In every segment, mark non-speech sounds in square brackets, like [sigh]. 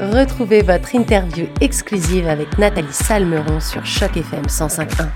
Retrouvez votre interview exclusive avec Nathalie Salmeron sur Choc FM 105.1.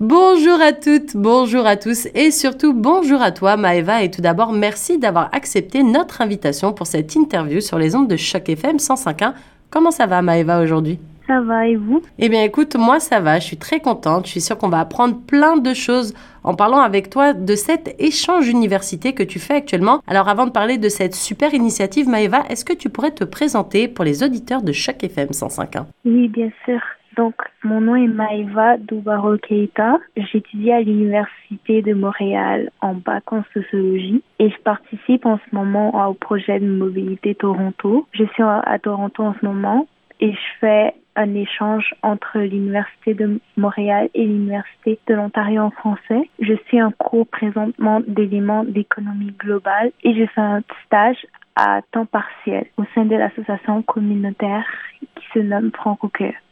Bonjour à toutes, bonjour à tous et surtout bonjour à toi Maëva et tout d'abord merci d'avoir accepté notre invitation pour cette interview sur les ondes de Choc FM 105.1. Comment ça va Maëva aujourd'hui? Ça va et vous? Eh bien écoute, moi ça va, je suis très contente, je suis sûre qu'on va apprendre plein de choses en parlant avec toi de cet échange université que tu fais actuellement. Alors avant de parler de cette super initiative Maëva, est-ce que tu pourrais te présenter pour les auditeurs de chaque FM 105.1 Oui, bien sûr. Donc, mon nom est Maëva Doubaro Keita. J'étudie à l'Université de Montréal en bac en sociologie et je participe en ce moment au projet de mobilité Toronto. Je suis à Toronto en ce moment et je fais un échange entre l'Université de Montréal et l'Université de l'Ontario en français. Je suis en cours présentement d'éléments d'économie globale et je fais un stage à temps partiel au sein de l'association communautaire qui se nomme franco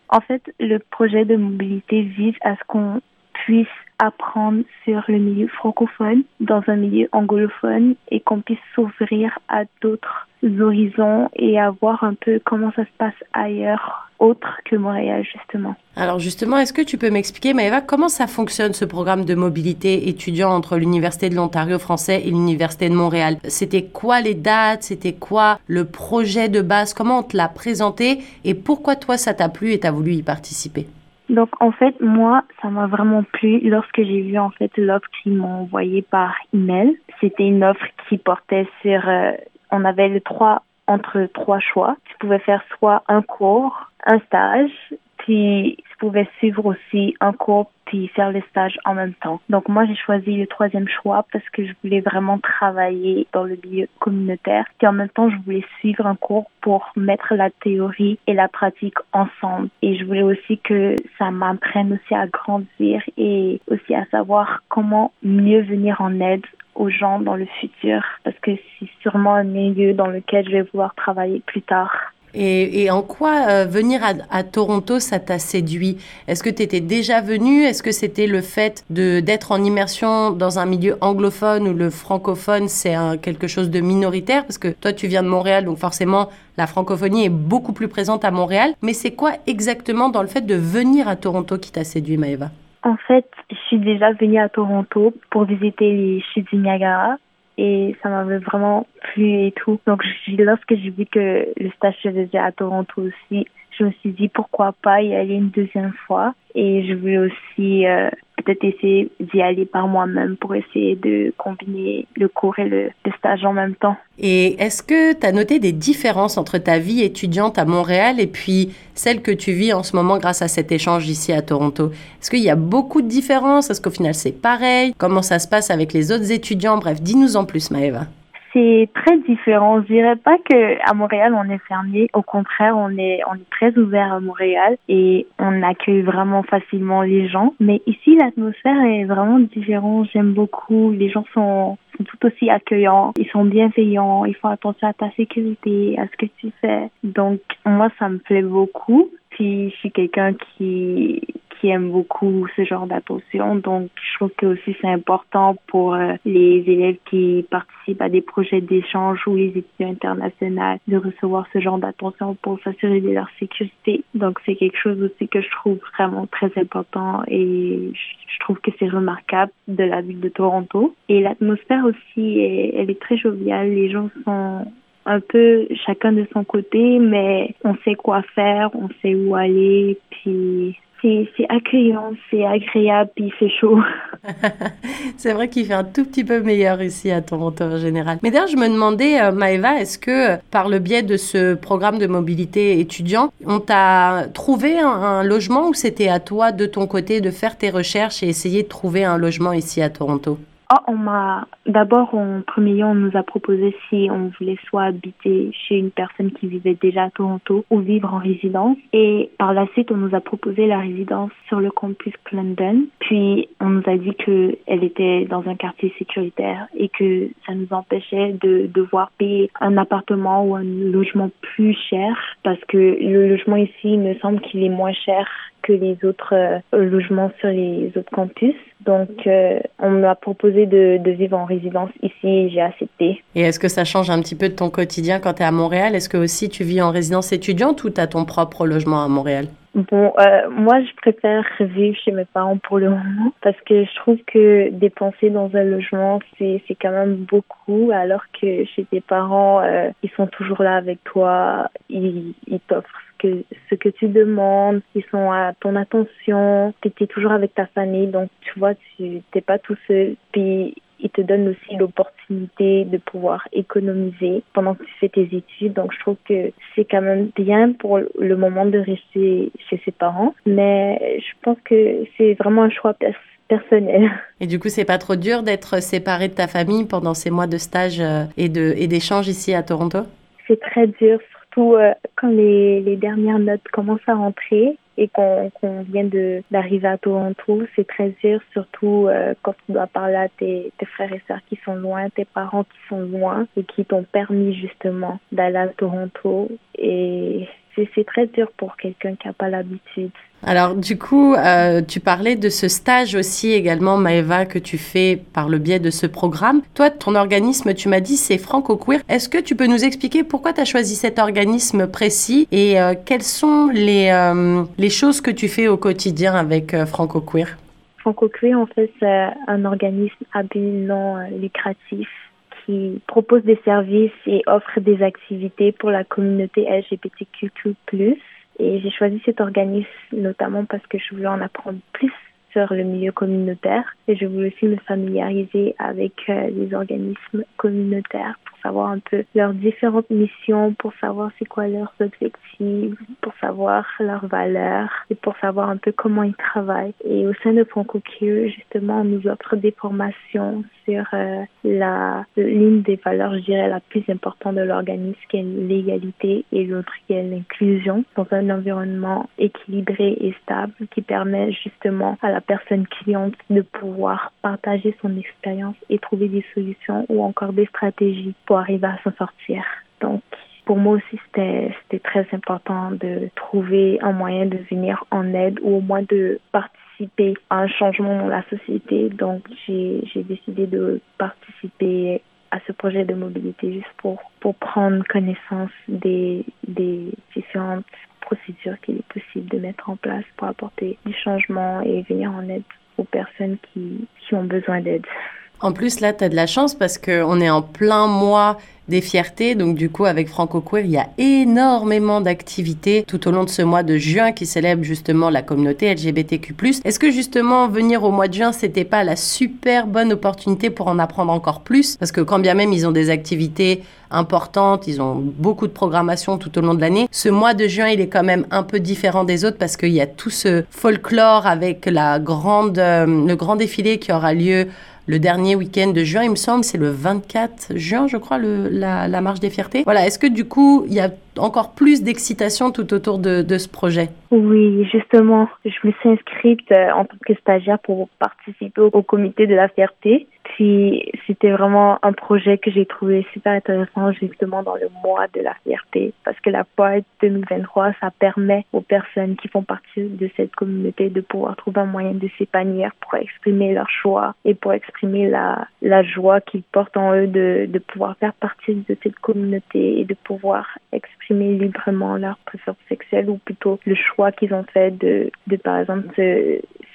En fait, le projet de mobilité vise à ce qu'on puisse apprendre sur le milieu francophone dans un milieu anglophone et qu'on puisse s'ouvrir à d'autres horizons et à voir un peu comment ça se passe ailleurs autre que Montréal justement. Alors justement, est-ce que tu peux m'expliquer, Maëva, comment ça fonctionne ce programme de mobilité étudiant entre l'Université de l'Ontario français et l'Université de Montréal? C'était quoi les dates? C'était quoi le projet de base? Comment on te l'a présenté? Et pourquoi toi ça t'a plu et t'as voulu y participer? Donc en fait moi ça m'a vraiment plu lorsque j'ai vu en fait l'offre qu'ils m'ont envoyée par email. C'était une offre qui portait sur euh, on avait trois entre trois choix. Tu pouvais faire soit un cours, un stage, puis je pouvais suivre aussi un cours puis faire le stage en même temps. Donc moi j'ai choisi le troisième choix parce que je voulais vraiment travailler dans le milieu communautaire puis en même temps je voulais suivre un cours pour mettre la théorie et la pratique ensemble et je voulais aussi que ça m'apprenne aussi à grandir et aussi à savoir comment mieux venir en aide aux gens dans le futur parce que c'est sûrement un milieu dans lequel je vais vouloir travailler plus tard. Et, en quoi euh, venir à, Toronto, ça t'a séduit? Est-ce que tu étais déjà venu Est-ce que c'était le fait d'être en immersion dans un milieu anglophone où le francophone, c'est quelque chose de minoritaire? Parce que toi, tu viens de Montréal, donc forcément, la francophonie est beaucoup plus présente à Montréal. Mais c'est quoi exactement dans le fait de venir à Toronto qui t'a séduit, Maëva? En fait, je suis déjà venue à Toronto pour visiter les chutes du Niagara et ça m'avait vraiment plu et tout. Donc, lorsque j'ai vu que le stage se faisait à Toronto aussi, je me suis dit pourquoi pas y aller une deuxième fois. Et je voulais aussi euh, peut-être essayer d'y aller par moi-même pour essayer de combiner le cours et le, stage en même temps. Et est-ce que tu as noté des différences entre ta vie étudiante à Montréal et puis celle que tu vis en ce moment grâce à cet échange ici à Toronto? Est-ce qu'il y a beaucoup de différences? Est-ce qu'au final c'est pareil? Comment ça se passe avec les autres étudiants? Bref, dis-nous en plus Maëva c'est très différent. Je dirais pas que à Montréal on est fermé. Au contraire, on est on est très ouvert à Montréal et on accueille vraiment facilement les gens. Mais ici, l'atmosphère est vraiment différente. J'aime beaucoup. Les gens sont sont tout aussi accueillants. Ils sont bienveillants. Ils font attention à ta sécurité, à ce que tu fais. Donc moi, ça me plaît beaucoup. Puis je suis quelqu'un qui qui aiment beaucoup ce genre d'attention. Donc, je trouve que aussi c'est important pour euh, les élèves qui participent à des projets d'échange ou les étudiants internationaux de recevoir ce genre d'attention pour s'assurer de leur sécurité. Donc, c'est quelque chose aussi que je trouve vraiment très important et je trouve que c'est remarquable de la ville de Toronto. Et l'atmosphère aussi, elle est très joviale. Les gens sont un peu chacun de son côté, mais on sait quoi faire, on sait où aller, puis c'est accueillant, c'est agréable, puis il fait chaud. [laughs] c'est vrai qu'il fait un tout petit peu meilleur ici à Toronto en général. Mais d'ailleurs, je me demandais, euh, Maëva, est-ce que euh, par le biais de ce programme de mobilité étudiant, on t'a trouvé un logement ou c'était à toi de ton côté de faire tes recherches et essayer de trouver un logement ici à Toronto? Ah, on m'a d'abord en premier lieu on nous a proposé si on voulait soit habiter chez une personne qui vivait déjà à Toronto ou vivre en résidence. Et par la suite on nous a proposé la résidence sur le campus Clendon. Puis on nous a dit que elle était dans un quartier sécuritaire et que ça nous empêchait de devoir payer un appartement ou un logement plus cher parce que le logement ici il me semble qu'il est moins cher que les autres logements sur les autres campus. Donc, on m'a proposé de, de, vivre en résidence ici et j'ai accepté. Et est-ce que ça change un petit peu de ton quotidien quand tu es à Montréal? Est-ce que aussi tu vis en résidence étudiante ou tu as ton propre logement à Montréal? Bon, euh, moi, je préfère vivre chez mes parents pour le moment parce que je trouve que dépenser dans un logement, c'est quand même beaucoup, alors que chez tes parents, euh, ils sont toujours là avec toi, ils, ils t'offrent que, ce que tu demandes, ils sont à ton attention, tu es toujours avec ta famille, donc tu vois, tu t'es pas tout seul. Puis il te donne aussi l'opportunité de pouvoir économiser pendant que tu fais tes études. Donc, je trouve que c'est quand même bien pour le moment de rester chez ses parents. Mais je pense que c'est vraiment un choix personnel. [laughs] Et du coup, c'est pas trop dur d'être séparé de ta famille pendant ces mois de stage euh, et de et d'échange ici à Toronto? C'est très dur, surtout euh, quand les, les dernières notes commencent à rentrer et qu'on vient de d'arriver à Toronto, c'est très dur, surtout euh, quand tu dois parler à tes, tes frères et sœurs qui sont loin, tes parents qui sont loin et qui t'ont permis justement d'aller à Toronto. Et c'est très dur pour quelqu'un qui n'a pas l'habitude. Alors du coup, euh, tu parlais de ce stage aussi également, Maëva, que tu fais par le biais de ce programme. Toi, ton organisme, tu m'as dit, c'est Franco Queer. Est-ce que tu peux nous expliquer pourquoi tu as choisi cet organisme précis et euh, quelles sont les, euh, les choses que tu fais au quotidien avec Franco Queer Franco Queer, en fait, c'est un organisme à but non lucratif qui propose des services et offre des activités pour la communauté LGBTQ+. Et j'ai choisi cet organisme notamment parce que je voulais en apprendre plus sur le milieu communautaire et je voulais aussi me familiariser avec euh, les organismes communautaires savoir un peu leurs différentes missions, pour savoir c'est quoi leurs objectifs, pour savoir leurs valeurs et pour savoir un peu comment ils travaillent. Et au sein de Franco-Q, justement, on nous offre des formations sur euh, la l'une des valeurs, je dirais, la plus importante de l'organisme, qui est l'égalité, et l'autre qui est l'inclusion, dans un environnement équilibré et stable, qui permet justement à la personne cliente de pouvoir partager son expérience et trouver des solutions ou encore des stratégies pour arriver à s'en sortir. Donc, pour moi aussi, c'était très important de trouver un moyen de venir en aide ou au moins de participer à un changement dans la société. Donc, j'ai décidé de participer à ce projet de mobilité juste pour, prendre connaissance des, différentes procédures qu'il est possible de mettre en place pour apporter du changement et venir en aide aux personnes qui ont besoin d'aide. En plus, là, tu as de la chance parce qu'on est en plein mois des fiertés. Donc du coup, avec Franco Queer, il y a énormément d'activités tout au long de ce mois de juin qui célèbre justement la communauté LGBTQ+. Est-ce que justement venir au mois de juin, c'était pas la super bonne opportunité pour en apprendre encore plus? Parce que quand bien même ils ont des activités importantes, ils ont beaucoup de programmation tout au long de l'année. Ce mois de juin, il est quand même un peu différent des autres parce qu'il y a tout ce folklore avec euh, le grand défilé qui aura lieu le dernier week-end de juin, il me semble, c'est le 24 juin, je crois, le, la, marche des fiertés. Voilà, est-ce que du coup, il y a encore plus d'excitation tout autour de, ce projet? Oui, justement, je me suis inscrite euh, en tant que stagiaire pour participer au comité de la fierté. Puis c'était vraiment un projet que j'ai trouvé super intéressant justement dans le mois de la fierté. Parce que la Pride 2023, ça permet aux personnes qui font partie de cette communauté de pouvoir trouver un moyen de s'épanouir pour exprimer leur choix et pour exprimer la, la joie qu'ils portent en eux de, de pouvoir faire partie de cette communauté et de pouvoir exprimer librement leur préférence sexuelle ou plutôt le choix qu'ils ont fait de, de par exemple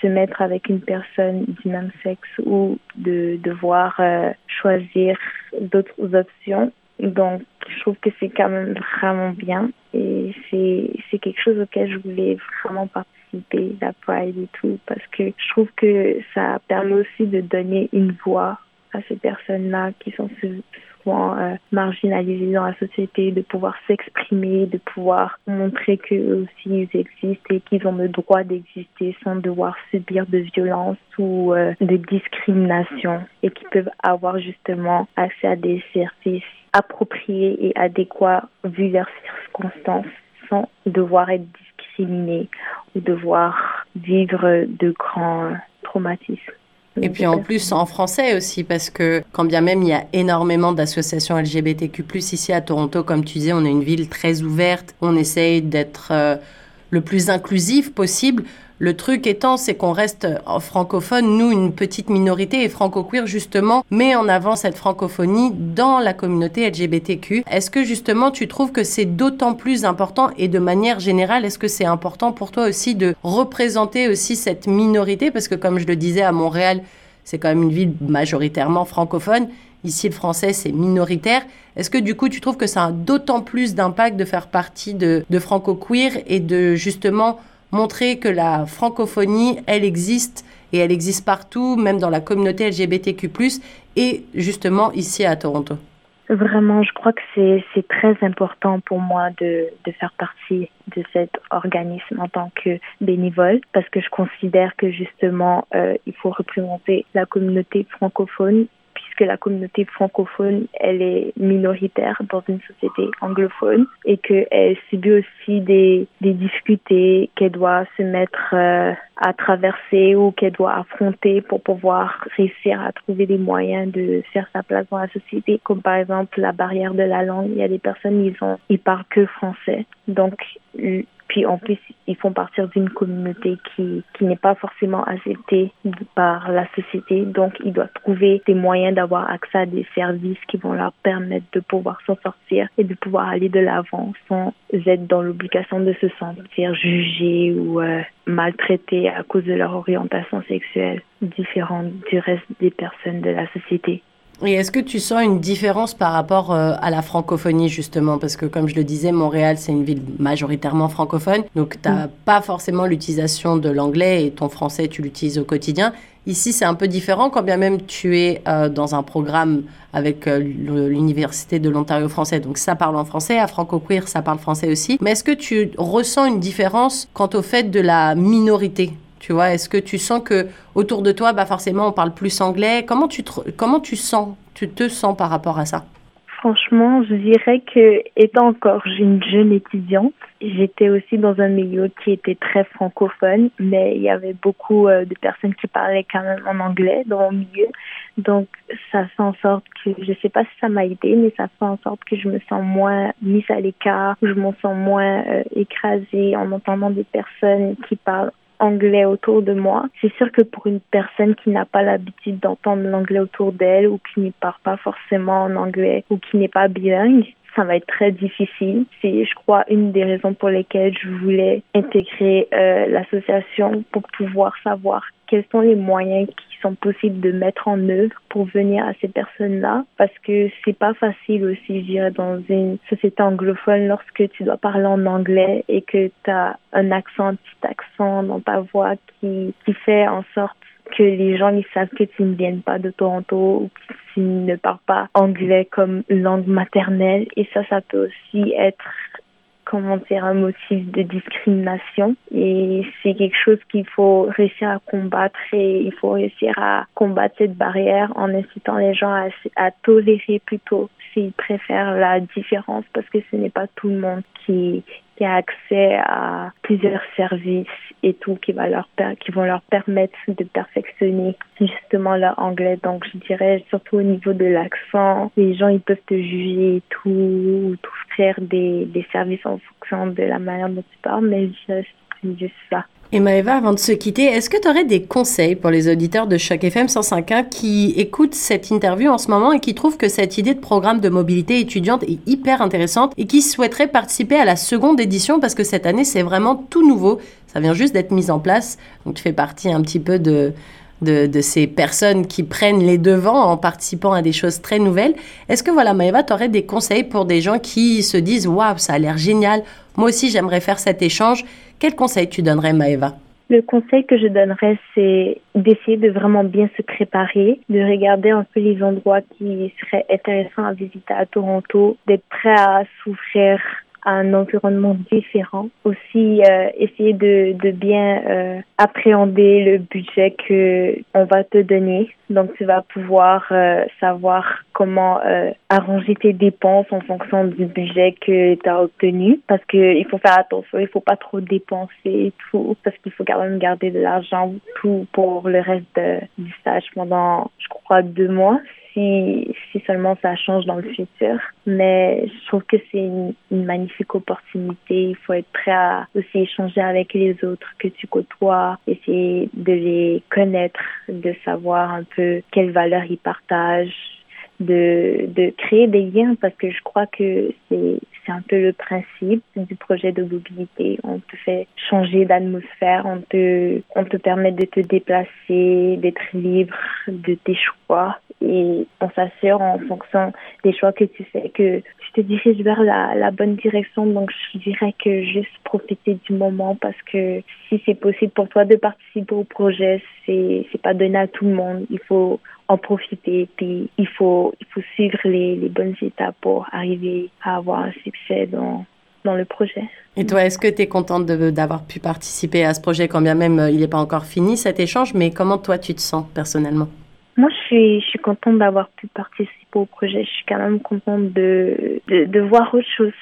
se mettre avec une personne du même sexe ou de devoir euh, choisir d'autres options. Donc, je trouve que c'est quand même vraiment bien et c'est, quelque chose auquel je voulais vraiment participer, la Pride et tout, parce que je trouve que ça permet aussi de donner une voix à ces personnes-là qui sont euh, marginalisés dans la société, de pouvoir s'exprimer, de pouvoir montrer qu'eux aussi ils existent et qu'ils ont le droit d'exister sans devoir subir de violence ou euh, de discrimination et qu'ils peuvent avoir justement accès à des services appropriés et adéquats vu leurs circonstances sans devoir être discriminés ou devoir vivre de grands traumatismes. Et puis en plus en français aussi, parce que quand bien même il y a énormément d'associations LGBTQ+, ici à Toronto, comme tu disais, on est une ville très ouverte, on essaye d'être... Euh, le plus inclusif possible. Le truc étant, c'est qu'on reste en francophone, nous, une petite minorité, et franco-queer, justement, met en avant cette francophonie dans la communauté LGBTQ. Est-ce que, justement, tu trouves que c'est d'autant plus important, et de manière générale, est-ce que c'est important pour toi aussi de représenter aussi cette minorité? Parce que, comme je le disais, à Montréal, c'est quand même une ville majoritairement francophone. Ici, le français, c'est minoritaire. Est-ce que du coup, tu trouves que ça a d'autant plus d'impact de faire partie de, de franco-queer et de justement montrer que la francophonie, elle existe et elle existe partout, même dans la communauté LGBTQ+, et justement ici à Toronto. Vraiment, je crois que c'est très important pour moi de, faire partie de cet organisme en tant que bénévole parce que je considère que justement euh, il faut représenter la communauté francophone que la communauté francophone, elle est minoritaire dans une société anglophone et qu'elle subit aussi des, des difficultés qu'elle doit se mettre euh, à traverser ou qu'elle doit affronter pour pouvoir réussir à trouver des moyens de faire sa place dans la société, comme par exemple la barrière de la langue. Il y a des personnes, ils ont, ils parlent que français. Donc, puis en plus, ils font partir d'une communauté qui, qui n'est pas forcément acceptée par la société. Donc, ils doivent trouver des moyens d'avoir accès à des services qui vont leur permettre de pouvoir s'en sortir et de pouvoir aller de l'avant sans être dans l'obligation de se sentir jugés ou euh, maltraités à cause de leur orientation sexuelle différente du reste des personnes de la société. Et est-ce que tu sens une différence par rapport euh, à la francophonie, justement? Parce que, comme je le disais, Montréal, c'est une ville majoritairement francophone. Donc, tu n'as mm. pas forcément l'utilisation de l'anglais et ton français, tu l'utilises au quotidien. Ici, c'est un peu différent, quand bien même tu es euh, dans un programme avec euh, l'Université de l'Ontario français. Donc, ça parle en français. À Franco-Queer, ça parle français aussi. Mais est-ce que tu ressens une différence quant au fait de la minorité? Tu vois, est-ce que tu sens que autour de toi, bah forcément, on parle plus anglais? Comment tu comment tu sens, tu te sens par rapport à ça? Franchement, je dirais que étant encore une jeune étudiante, j'étais aussi dans un milieu qui était très francophone, mais il y avait beaucoup euh, de personnes qui parlaient quand même en anglais dans mon milieu. Donc, ça fait en sorte que, je sais pas si ça m'a aidé, mais ça fait en sorte que je me sens moins mise à l'écart, je me sens moins euh, écrasée en entendant des personnes qui parlent anglais autour de moi. C'est sûr que pour une personne qui n'a pas l'habitude d'entendre l'anglais autour d'elle ou qui n'y parle pas forcément en anglais ou qui n'est pas bilingue, ça va être très difficile. C'est, je crois, une des raisons pour lesquelles je voulais intégrer euh, l'association pour pouvoir savoir quels sont les moyens qui sont possibles de mettre en œuvre pour venir à ces personnes-là parce que c'est pas facile aussi, je dirais, dans une société anglophone lorsque tu dois parler en anglais et que tu as un accent, un petit accent dans ta voix qui, qui fait en sorte que les gens ils savent que tu ne viens pas de Toronto ou que tu ne parles pas anglais comme langue maternelle. Et ça ça peut aussi être comment dire un motif de discrimination. Et c'est quelque chose qu'il faut réussir à combattre et il faut réussir à combattre cette barrière en incitant les gens à, à tolérer plutôt. S'ils préfèrent la différence parce que ce n'est pas tout le monde qui qui a accès à plusieurs services et tout qui va leur qui vont leur permettre de perfectionner justement leur anglais. Donc je dirais surtout au niveau de l'accent, les gens ils peuvent te juger et tout, ou t'offrir des, des services en fonction de la manière dont tu parles, mais c'est juste ça. Et Maëva, avant de se quitter, est-ce que tu aurais des conseils pour les auditeurs de Choc FM 105.1 qui écoutent cette interview en ce moment et qui trouvent que cette idée de programme de mobilité étudiante est hyper intéressante et qui souhaiteraient participer à la seconde édition parce que cette année, c'est vraiment tout nouveau. Ça vient juste d'être mis en place. Donc, tu fais partie un petit peu de, de, ces personnes qui prennent les devants en participant à des choses très nouvelles. Est-ce que, voilà, Maëva, tu aurais des conseils pour des gens qui se disent Waouh, ça a l'air génial, moi aussi j'aimerais faire cet échange quel conseil tu donnerais, Maëva? Le conseil que je donnerais, c'est d'essayer de vraiment bien se préparer, de regarder un peu les endroits qui seraient intéressants à visiter à Toronto, d'être prêt à souffrir un environnement différent. Aussi, euh, essayer de, de bien euh, appréhender le budget que on va te donner. Donc, tu vas pouvoir euh, savoir comment arranger tes dépenses en fonction du budget que tu as obtenu. Parce que il faut faire attention, il faut pas trop dépenser et tout, parce qu'il faut quand même garder de l'argent tout pour le reste du stage pendant, je crois, deux mois si, seulement ça change dans le futur. Mais je trouve que c'est une, magnifique opportunité. Il faut être prêt à aussi échanger avec les autres que tu côtoies, essayer de les connaître, de savoir un peu quelles valeurs ils partagent, de, de créer des liens parce que je crois que c'est c'est un peu le principe du projet de mobilité. On te fait changer d'atmosphère, on te, on te permet de te déplacer, d'être libre de tes choix et on s'assure en fonction des choix que tu fais que tu te diriges vers la, la bonne direction. Donc, je dirais que juste profiter du moment parce que si c'est possible pour toi de participer au projet, c'est, c'est pas donné à tout le monde. Il faut en profiter. Puis il faut, il faut suivre les, les bonnes étapes pour arriver à avoir un succès dans, dans le projet. Et toi, est-ce que tu es contente d'avoir pu participer à ce projet, quand bien même euh, il n'est pas encore fini cet échange, mais comment toi tu te sens personnellement? Moi, je suis, je suis contente d'avoir pu participer au projet. Je suis quand même contente de, de, de voir autre chose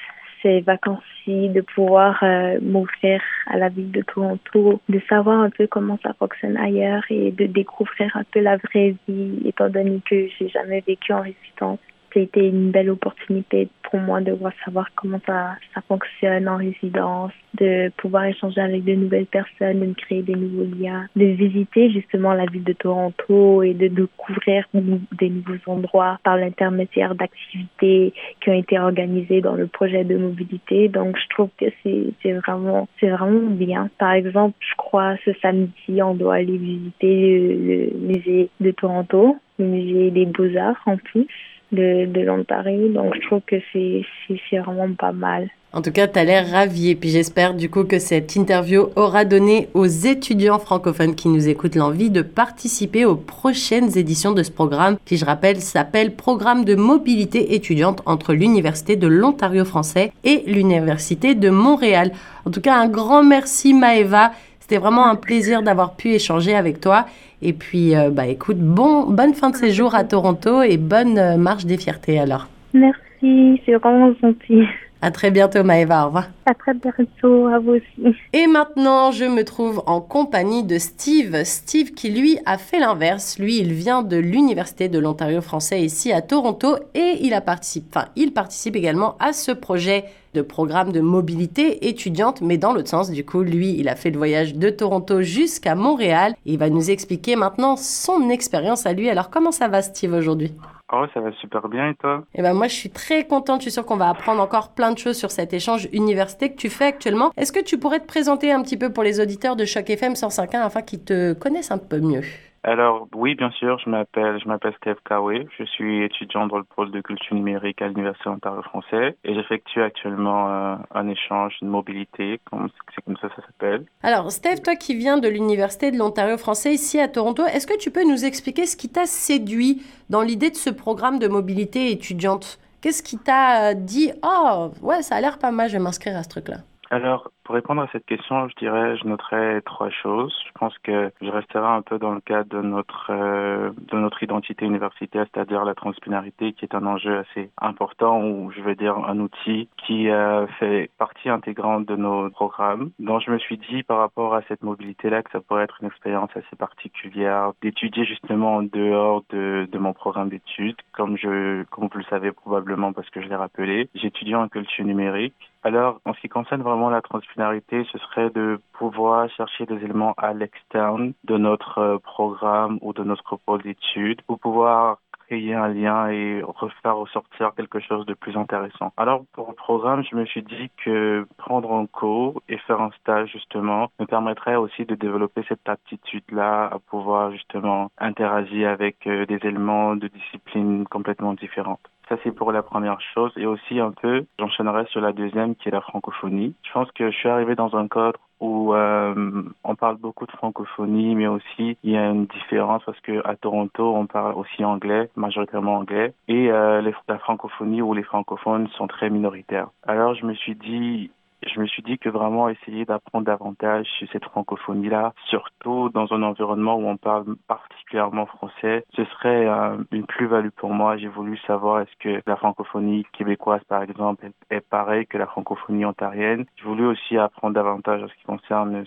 ces vacances-ci, de pouvoir euh, m'ouvrir à la ville de Toronto, de savoir un peu comment ça fonctionne ailleurs et de découvrir un peu la vraie vie, étant donné que j'ai jamais vécu en résidence c'était une belle opportunité pour moi de voir savoir comment ça, ça fonctionne en résidence, de pouvoir échanger avec de nouvelles personnes, de créer des nouveaux liens, de visiter justement la ville de Toronto et de découvrir des nouveaux endroits par l'intermédiaire d'activités qui ont été organisées dans le projet de mobilité. Donc, je trouve que c'est vraiment, c'est vraiment bien. Par exemple, je crois ce samedi, on doit aller visiter le, le musée de Toronto, le musée des beaux-arts en plus de, l'Ontario. Donc, je trouve que c'est vraiment pas mal. En tout cas, tu as l'air ravi. Et puis j'espère du coup que cette interview aura donné aux étudiants francophones qui nous écoutent l'envie de participer aux prochaines éditions de ce programme, qui je rappelle s'appelle Programme de mobilité étudiante entre l'Université de l'Ontario français et l'Université de Montréal. En tout cas, un grand merci Maëva. C'était vraiment un plaisir d'avoir pu échanger avec toi. Et puis, euh, bah, écoute, bon, bonne fin de séjour à Toronto et bonne euh, marche des fiertés alors. Merci, c'est vraiment gentil. À très bientôt, Maëva. Au revoir. À très bientôt, à vous aussi. Et maintenant, je me trouve en compagnie de Steve. Steve qui, lui, a fait l'inverse. Lui, il vient de l'Université de l'Ontario français ici à Toronto et il, a participe, enfin, il participe également à ce projet de programme de mobilité étudiante, mais dans l'autre sens. Du coup, lui, il a fait le voyage de Toronto jusqu'à Montréal. il va nous expliquer maintenant son expérience à lui. Alors, comment ça va, Steve, aujourd'hui? Oh, ça va super bien et toi? Eh ben moi, je suis très contente. Je suis sûre qu'on va apprendre encore plein de choses sur cet échange université que tu fais actuellement. Est-ce que tu pourrais te présenter un petit peu pour les auditeurs de Choc FM 105.1 afin qu'ils te connaissent un peu mieux? Alors oui, bien sûr, je m'appelle je m'appelle Steve Kawé. Je suis étudiant dans le pôle de culture numérique à l'Université Ontario français et j'effectue actuellement euh, un échange, une mobilité, c'est comme ça ça s'appelle. Alors Steve, toi qui viens de l'Université de l'Ontario français ici à Toronto, est-ce que tu peux nous expliquer ce qui t'a séduit dans l'idée de ce programme de mobilité étudiante? Qu'est-ce qui t'a dit Oh ouais, ça a l'air pas mal, je vais m'inscrire à ce truc-là alors, pour répondre à cette question, je dirais, je noterais trois choses. Je pense que je resterai un peu dans le cadre de notre euh, de notre identité universitaire, c'est-à-dire la transdisciplinarité, qui est un enjeu assez important, ou je veux dire un outil qui euh, fait partie intégrante de nos programmes. Donc, je me suis dit par rapport à cette mobilité-là que ça pourrait être une expérience assez particulière d'étudier justement en dehors de, de mon programme d'études, comme je comme vous le savez probablement parce que je l'ai rappelé. J'étudie en culture numérique alors, en ce qui concerne vraiment la transdisciplinarité, ce serait de pouvoir chercher des éléments à l'externe de notre euh, programme ou de notre pôle d'études pour pouvoir créer un lien et refaire ressortir quelque chose de plus intéressant. Alors pour le programme, je me suis dit que prendre un cours et faire un stage justement me permettrait aussi de développer cette aptitude-là à pouvoir justement interagir avec euh, des éléments de disciplines complètement différentes. Ça, c'est pour la première chose. Et aussi un peu, j'enchaînerai sur la deuxième, qui est la francophonie. Je pense que je suis arrivé dans un cadre où euh, on parle beaucoup de francophonie, mais aussi il y a une différence parce que à Toronto, on parle aussi anglais, majoritairement anglais, et euh, la francophonie ou les francophones sont très minoritaires. Alors je me suis dit, je me suis dit que vraiment essayer d'apprendre davantage sur cette francophonie-là, surtout dans un environnement où on parle particulièrement français, ce serait euh, une plus-value pour moi. J'ai voulu savoir est-ce que la francophonie québécoise, par exemple, est, pareille que la francophonie ontarienne. J'ai voulu aussi apprendre davantage en ce qui concerne euh,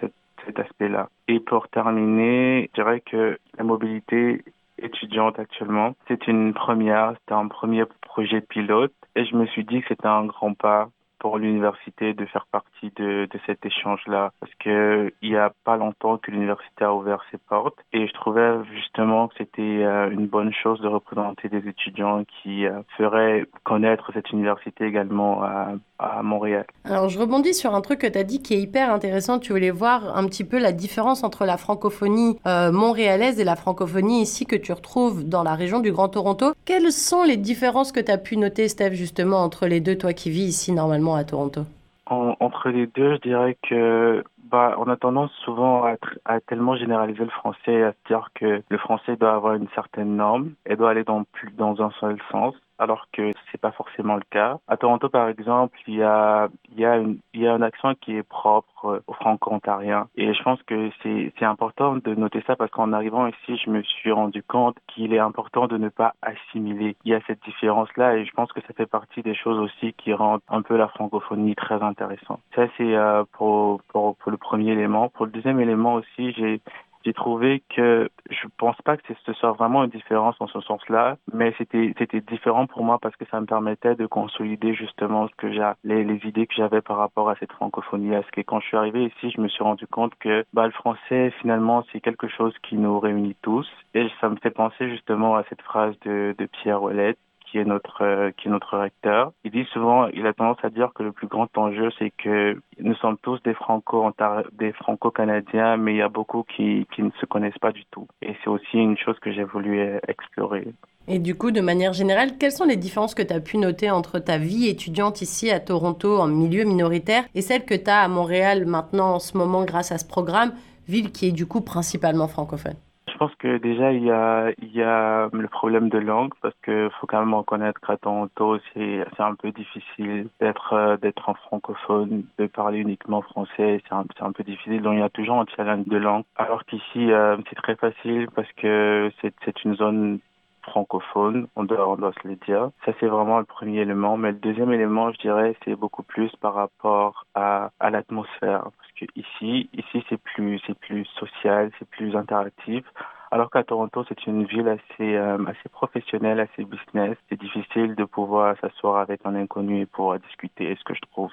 cette cet aspect-là. Et pour terminer, je dirais que la mobilité étudiante actuellement. C'est une première, c'était un premier projet pilote et je me suis dit que c'était un grand pas pour l'université de faire partie de, de cet échange-là parce que il y a pas longtemps que l'université a ouvert ses portes et je trouvais justement que c'était euh, une bonne chose de représenter des étudiants qui euh, feraient connaître cette université également à, à Montréal. Alors je rebondis sur un truc que tu as dit qui est hyper intéressant. Tu voulais voir un petit peu la différence entre la francophonie euh, montréalaise et la francophonie ici que tu retrouves dans la région du Grand Toronto. Quelles sont les différences que tu as pu noter, Steph, justement, entre les deux, toi qui vis ici normalement? À Toronto Entre les deux, je dirais que bah, on a tendance souvent à, tellement généraliser le français, à dire que le français doit avoir une certaine norme. Et doit aller dans un seul sens alors que c'est pas forcément le cas. À Toronto, par exemple, il y a, y a, y a un accent qui est propre euh, aux franco-ontariens. Et je pense que c'est, c'est important de noter ça parce qu'en arrivant ici, je me suis rendu compte qu'il est important de ne pas assimiler. Il y a cette différence-là et je pense que ça fait partie des choses aussi qui rendent un peu la francophonie très intéressante. Ça, c'est euh, pour, pour, pour le premier élément. Pour le deuxième élément aussi, j'ai j'ai trouvé que je pense pas que ce soit vraiment une différence dans ce sens-là, mais c'était c'était différent pour moi parce que ça me permettait de consolider justement ce que j'ai les, les idées que j'avais par rapport à cette francophonie. Parce que quand je suis arrivé ici, je me suis rendu compte que bah, le français finalement c'est quelque chose qui nous réunit tous et ça me fait penser justement à cette phrase de, de Pierre Ouellet qui est notre euh, qui est notre recteur. Il dit souvent, il a tendance à dire que le plus grand enjeu, c'est que nous sommes tous des franco des franco-canadiens, mais il y a beaucoup qui qui ne se connaissent pas du tout. Et c'est aussi une chose que j'ai voulu euh, explorer. Et du coup, de manière générale, quelles sont les différences que tu as pu noter entre ta vie étudiante ici à Toronto en milieu minoritaire et celle que tu as à Montréal maintenant en ce moment grâce à ce programme, ville qui est du coup principalement francophone? Pense que déjà il y a a le problème de langue parce que faut quand même reconnaître qu'à Toronto c'est un peu difficile d'être euh, en francophone, de parler uniquement français, c'est un peu difficile donc il y a toujours un challenge de langue. Alors qu'ici euh, c'est très facile parce que c'est une zone francophone, on doit, on doit se le dire. Ça, c'est vraiment le premier élément. Mais le deuxième élément, je dirais, c'est beaucoup plus par rapport à, à l'atmosphère. Parce que ici, ici, c'est plus, c'est plus social, c'est plus interactif. Alors qu'à Toronto, c'est une ville assez, euh, assez professionnelle, assez business. C'est difficile de pouvoir s'asseoir avec un inconnu et pouvoir discuter, ce que je trouve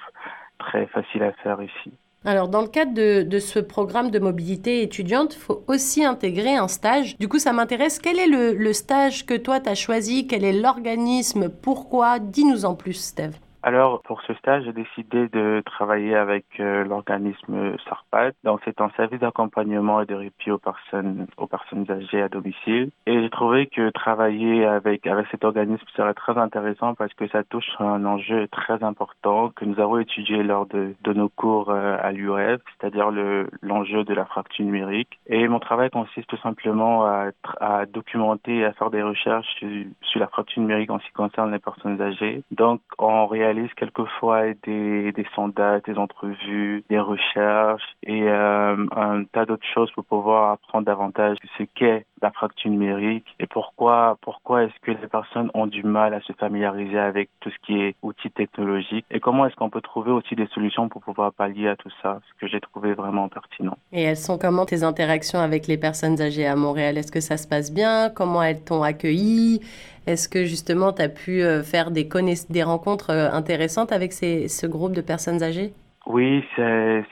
très facile à faire ici. Alors, dans le cadre de, ce programme de mobilité étudiante, il faut aussi intégrer un stage. Du coup, ça m'intéresse. Quel est le, le stage que toi, tu as choisi? Quel est l'organisme? Pourquoi? Dis-nous en plus, Steve. Alors, pour ce stage, j'ai décidé de travailler avec euh, l'organisme SARPAD. Donc, c'est un service d'accompagnement et de répit aux personnes, aux personnes âgées à domicile. Et j'ai trouvé que travailler avec, avec cet organisme serait très intéressant parce que ça touche un enjeu très important que nous avons étudié lors de, de nos cours euh, à l'UREF, c'est-à-dire le, l'enjeu de la fracture numérique. Et mon travail consiste tout simplement à, à documenter et à faire des recherches sur, sur la fracture numérique en ce qui concerne les personnes âgées. Donc, en réalité, réalise quelquefois des, des sondages, des entrevues, des recherches et euh, un tas d'autres choses pour pouvoir apprendre davantage ce qu'est la fracture numérique et pourquoi pourquoi est-ce que les personnes ont du mal à se familiariser avec tout ce qui est outils technologiques et comment est-ce qu'on peut trouver aussi des solutions pour pouvoir pallier à tout ça, ce que j'ai trouvé vraiment pertinent. Et elles sont comment tes interactions avec les personnes âgées à Montréal? Est-ce que ça se passe bien? Comment elles t'ont accueilli? Est-ce que justement tu as pu euh, faire des, des rencontres euh, intéressantes avec ces, ce groupe de personnes âgées? Oui, c'est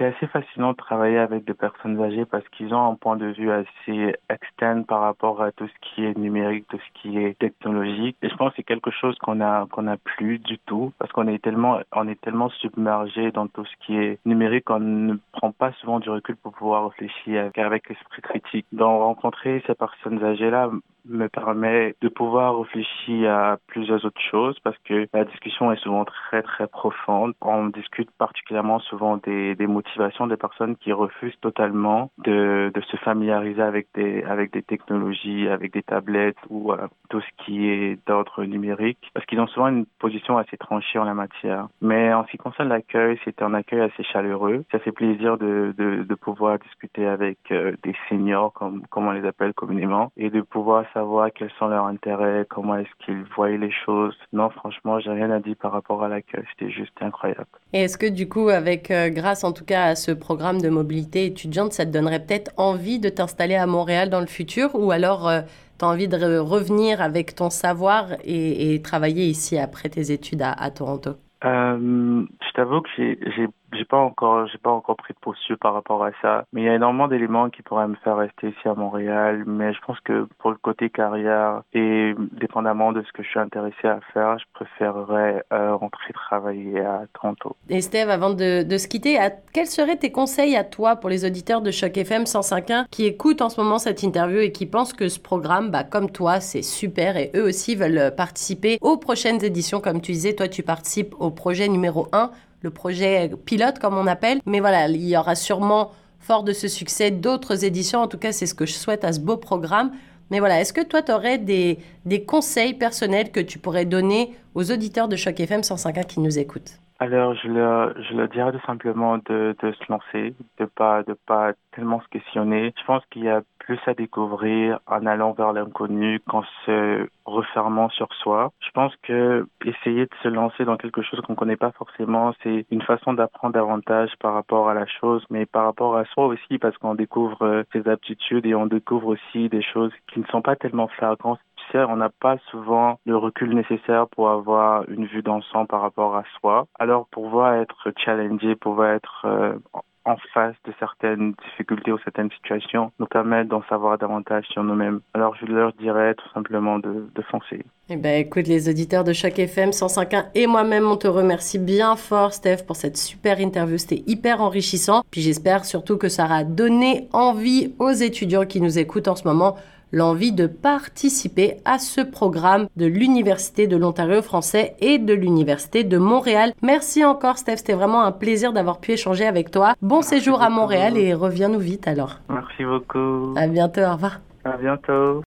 assez fascinant de travailler avec des personnes âgées parce qu'ils ont un point de vue assez externe par rapport à tout ce qui est numérique, tout ce qui est technologique. Et je pense que c'est quelque chose qu'on a qu'on a plus du tout parce qu'on est tellement on est tellement submergé dans tout ce qui est numérique qu'on ne prend pas souvent du recul pour pouvoir réfléchir avec l'esprit critique. Donc rencontrer ces personnes âgées là me permet de pouvoir réfléchir à plusieurs autres choses parce que la discussion est souvent très très profonde. On discute particulièrement souvent des, des motivations des personnes qui refusent totalement de, de se familiariser avec des avec des technologies, avec des tablettes ou euh, tout ce qui est d'ordre numérique parce qu'ils ont souvent une position assez tranchée en la matière. Mais en ce qui concerne l'accueil, c'est un accueil assez chaleureux. Ça fait plaisir de, de, de pouvoir discuter avec euh, des seniors comme, comme on les appelle communément et de pouvoir savoir quels sont leurs intérêts, comment est-ce qu'ils voient les choses. Non, franchement, j'ai rien à dire par rapport à l'accueil. C'était juste incroyable. Et est-ce que du coup, avec euh, grâce en tout cas à ce programme de mobilité étudiante, ça te donnerait peut-être envie de t'installer à Montréal dans le futur? Ou alors euh, tu as envie de revenir avec ton savoir et, travailler ici après tes études à, Toronto? Euh, Je t'avoue que j'ai j'ai pas encore j'ai pas encore pris de posture par rapport à ça. Mais il y a énormément d'éléments qui pourraient me faire rester ici à Montréal. Mais je pense que pour le côté carrière et dépendamment de ce que je suis intéressé à faire je préférerais euh, rentrer travailler à Toronto. Et Steve avant de, se quitter quels seraient tes conseils à toi pour les auditeurs de Choc FM 105.1 qui écoutent en ce moment cette interview et qui pensent que ce programme bah, comme toi c'est super et eux aussi veulent participer aux prochaines éditions? Comme tu disais toi tu participes au projet numéro 1 le projet pilote, comme on appelle. Mais voilà, il y aura sûrement, fort de ce succès, d'autres éditions. En tout cas, c'est ce que je souhaite à ce beau programme. Mais voilà, est-ce que toi, tu aurais des, des conseils personnels que tu pourrais donner aux auditeurs de Choc FM 105.1 qui nous écoutent? Alors, je le, je le dirais tout simplement de, de se lancer, de pas, de pas tellement se questionner. Je pense qu'il y a plus à découvrir en allant vers l'inconnu qu'en se refermant sur soi. Je pense que essayer de se lancer dans quelque chose qu'on connaît pas forcément, c'est une façon d'apprendre davantage par rapport à la chose, mais par rapport à soi aussi, parce qu'on découvre euh, ses aptitudes et on découvre aussi des choses qui ne sont pas tellement flagrantes on n'a pas souvent le recul nécessaire pour avoir une vue d'ensemble par rapport à soi. Alors, pouvoir être challengé, pouvoir être euh, en face de certaines difficultés ou certaines situations, nous permettre d'en savoir davantage sur nous-mêmes. Alors, je leur dirais tout simplement de, de foncer. Eh ben, écoute, les auditeurs de chaque FM 105.1 et moi-même, on te remercie bien fort, Steph, pour cette super interview. C'était hyper enrichissant. Puis j'espère surtout que ça aura donné envie aux étudiants qui nous écoutent en ce moment l'envie de participer à ce programme de l'Université de l'Ontario français et de l'Université de Montréal. Merci encore Steph, c'était vraiment un plaisir d'avoir pu échanger avec toi. Bon séjour à Montréal et reviens-nous vite alors. Merci beaucoup. À bientôt, au revoir. À bientôt.